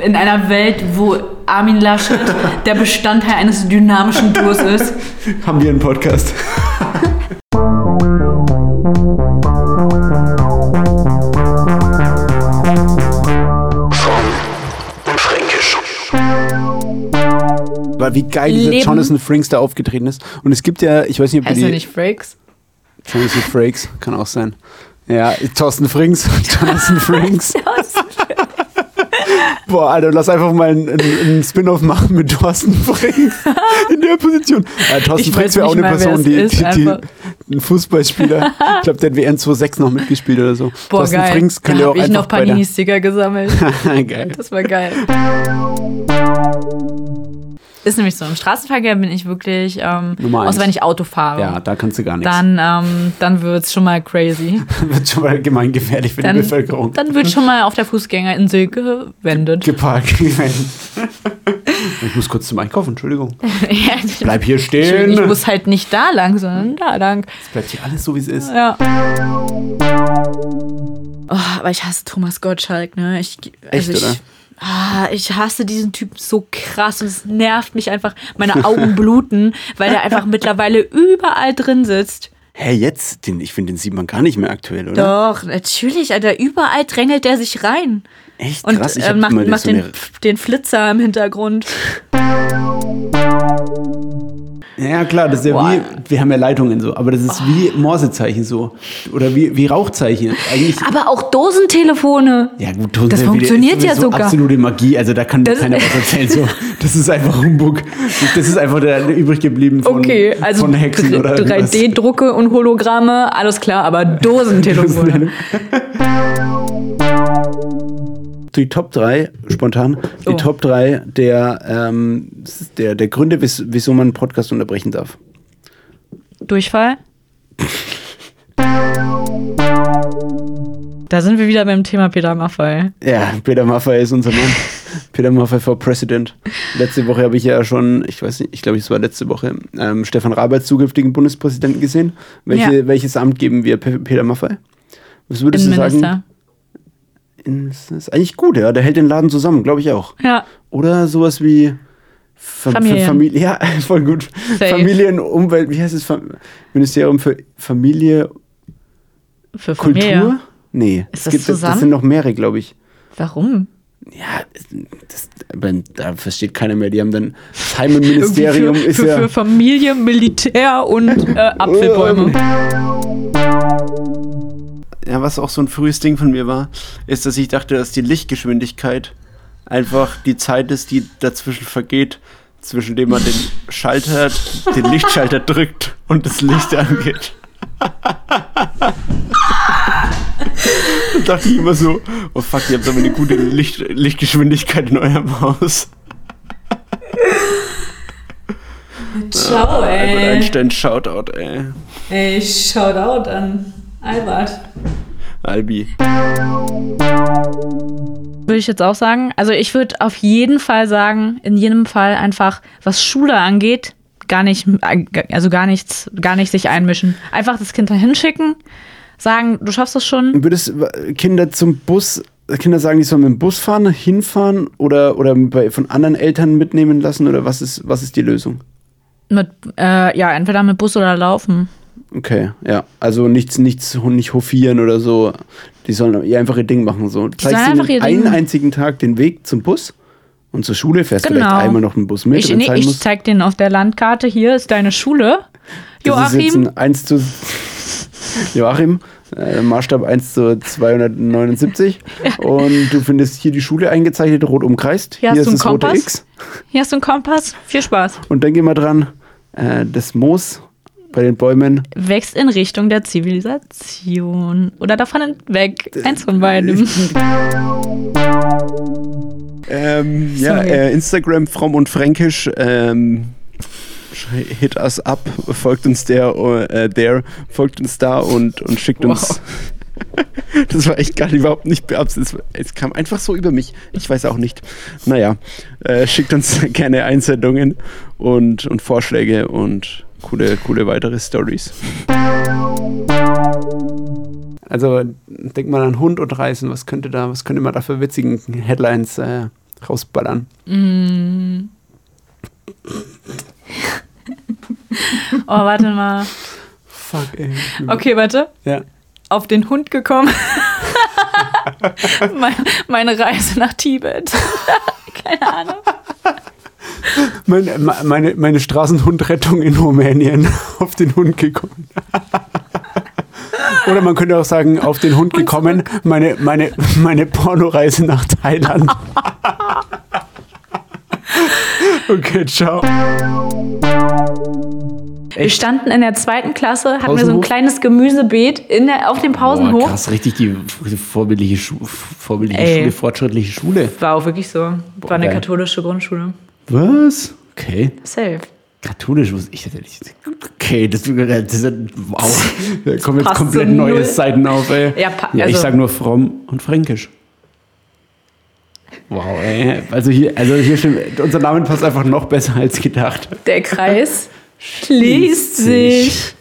In einer Welt, wo Armin Laschet der Bestandteil eines dynamischen Duos ist. Haben wir einen Podcast. Weil wie geil dieser Leben. Jonathan Frakes da aufgetreten ist. Und es gibt ja, ich weiß nicht, ob Heißt du die... nicht Frakes? Jonathan Frakes, kann auch sein. Ja, Thorsten Frings, Jonathan Frakes. Boah, Alter, lass einfach mal einen, einen, Spin-off machen mit Thorsten Frings in der Position. Ja, Thorsten Frings wäre auch eine mal, Person, die, ist, die, die ein Fußballspieler. ich glaube, der hat WN 26 noch mitgespielt oder so. Boah, Thorsten geil. Frings da könnte auch habe ich einfach noch Panini-Sticker gesammelt. geil. Das war geil. Ist nämlich so, im Straßenverkehr bin ich wirklich, ähm, außer wenn ich Auto fahre, Ja, da kannst du gar nichts. dann, ähm, dann wird es schon mal crazy. wird schon mal gemeingefährlich für Dann, die Bevölkerung. dann wird schon mal auf der Fußgängerinsel gewendet. Geparkt. ich muss kurz zum Einkaufen, Entschuldigung. Ja, ich- Bleib hier stehen. Ich muss halt nicht da lang, sondern da lang. Es bleibt hier alles so, wie es ist. Ja. Oh, aber ich hasse Thomas Gottschalk, ne? Ich, Echt, ich, oder? Ah, ich hasse diesen Typ so krass und es nervt mich einfach. Meine Augen bluten, weil der einfach mittlerweile überall drin sitzt. Hä, jetzt? Den, ich finde, den sieht man gar nicht mehr aktuell, oder? Doch, natürlich, Alter. Überall drängelt der sich rein. Echt Und krass. Ich äh, macht, macht so den, den Flitzer im Hintergrund. Ja, klar, das ist ja Boah. wie, wir haben ja Leitungen so, aber das ist wie Morsezeichen so. Oder wie, wie Rauchzeichen. Eigentlich. Aber auch Dosentelefone. Ja, gut, Toten Das funktioniert ist ja sogar. Absolute Magie, also da kann Das- keiner was erzählen. So. Das ist einfach Humbug. Das ist einfach der, übrig geblieben von, Okay, also von Hexen oder irgendwas. 3D-Drucke und Hologramme, alles klar, aber Dosentelefone. Die Top 3, spontan, die Oh. Top 3 der, ähm, der, der Gründe, wieso man einen Podcast unterbrechen darf. Durchfall? Da sind wir wieder beim Thema Peter Maffay. Ja, Peter Maffay ist unser Mann. Peter Maffay for President. Letzte Woche habe ich ja schon, ich weiß nicht, ich glaube, es war letzte Woche, ähm, Stefan Raab als zukünftigen Bundespräsidenten gesehen. Welche, Ja. Welches Amt geben wir Pe Peter Maffay? Was würdest du sagen? Innenminister. In- Das ist eigentlich gut, ja. Der hält den Laden zusammen, glaube ich auch. Ja, Oder sowas wie Fa Familien. Für Familie. Ja, voll gut. Safe. Familien, Umwelt, wie heißt es? Fam Ministerium für Familie, für Kultur? Familie. Nee, Ist das gibt, das zusammen? sind noch mehrere, glaube ich. Warum? Ja, das, da versteht keiner mehr. Die haben dann das Heimatministerium Irgendwie ist für, für, ja. für Familie, Militär und äh, Apfelbäume. Ja, was auch so ein frühes Ding von mir war, ist, dass ich dachte, dass die Lichtgeschwindigkeit einfach die Zeit ist, die dazwischen vergeht, zwischen dem man den Schalter, den Lichtschalter drückt und das Licht angeht. da dachte ich immer so, oh fuck, ihr habt aber eine gute Licht, Lichtgeschwindigkeit in eurem Haus. Ciao, Albert Einstein, Shoutout, ey. Ey, Shoutout an Albert. Albi. Würde ich jetzt auch sagen. Also ich würde auf jeden Fall sagen, in jedem Fall einfach, was Schule angeht, gar nicht, also gar nichts, gar nicht sich einmischen. Einfach das Kind dahin schicken, sagen, du schaffst das schon. Würdest Kinder zum Bus, Kinder sagen, die sollen mit dem Bus fahren, hinfahren oder, oder bei, von anderen Eltern mitnehmen lassen oder was ist, was ist die Lösung? Mit, äh, ja, entweder mit Bus oder laufen. Okay, ja. Also nichts, nichts, nicht hofieren oder so. Die sollen ihr einfach ihr Ding machen. So. Sollen zeigst einfach ihnen einen Ding- einzigen Tag den Weg zum Bus und zur Schule fährst Genau. vielleicht einmal noch einen Bus mit. Ich, nee, ich zeig denen auf der Landkarte, hier ist deine Schule. Das Joachim, ein 1 zu Joachim, äh, Maßstab 1 zu 279. Und du findest hier die Schule eingezeichnet, rot umkreist. Hier Hier, hast ist du das einen rote Kompass? X. hier hast du einen Kompass. Viel Spaß. Und gehen wir dran, äh, das Moos bei den Bäumen. Wächst in Richtung der Zivilisation. Oder davon weg. Eins von beidem. Ähm, ja, äh, Instagram fromm und fränkisch. Ähm, hit us up, folgt uns der, äh, der, folgt uns da und, und schickt uns. Das war echt gar überhaupt nicht beabsichtigt. Es kam einfach so über mich. Ich weiß auch nicht. Naja, äh, schickt uns gerne Einsendungen und, und Vorschläge und coole, coole weitere Stories. Also denkt man an Hund und Reisen, was könnte da, was könnte man da für witzigen Headlines äh, rausballern. Oh, warte mal. Fuck, ey. Okay, warte. Ja. Auf den Hund gekommen. Mein- Meine Reise nach Tibet. Keine Ahnung. Meine, meine, meine Straßenhundrettung in Rumänien auf den Hund gekommen. Oder man könnte auch sagen, auf den Hund gekommen, meine, meine, meine Pornoreise nach Thailand. Okay, ciao. Wir standen in der zweiten Klasse, hatten wir so ein kleines Gemüsebeet in der, auf dem Pausenhof. Boah, krass, richtig die vorbildliche, Schu vorbildliche Ey. Schule, fortschrittliche Schule. War auch wirklich so. War eine geil. katholische Grundschule. Was? Okay. Safe. Katholisch wusste ich tatsächlich. Okay, das, das ist wow. Da kommen jetzt komplett so neue. Seiten auf, ey. Ja, ja ich also- sag nur fromm und fränkisch. Wow, ey. Also hier, also hier stimmt, unser Name passt einfach noch besser als gedacht. Der Kreis schließt sich.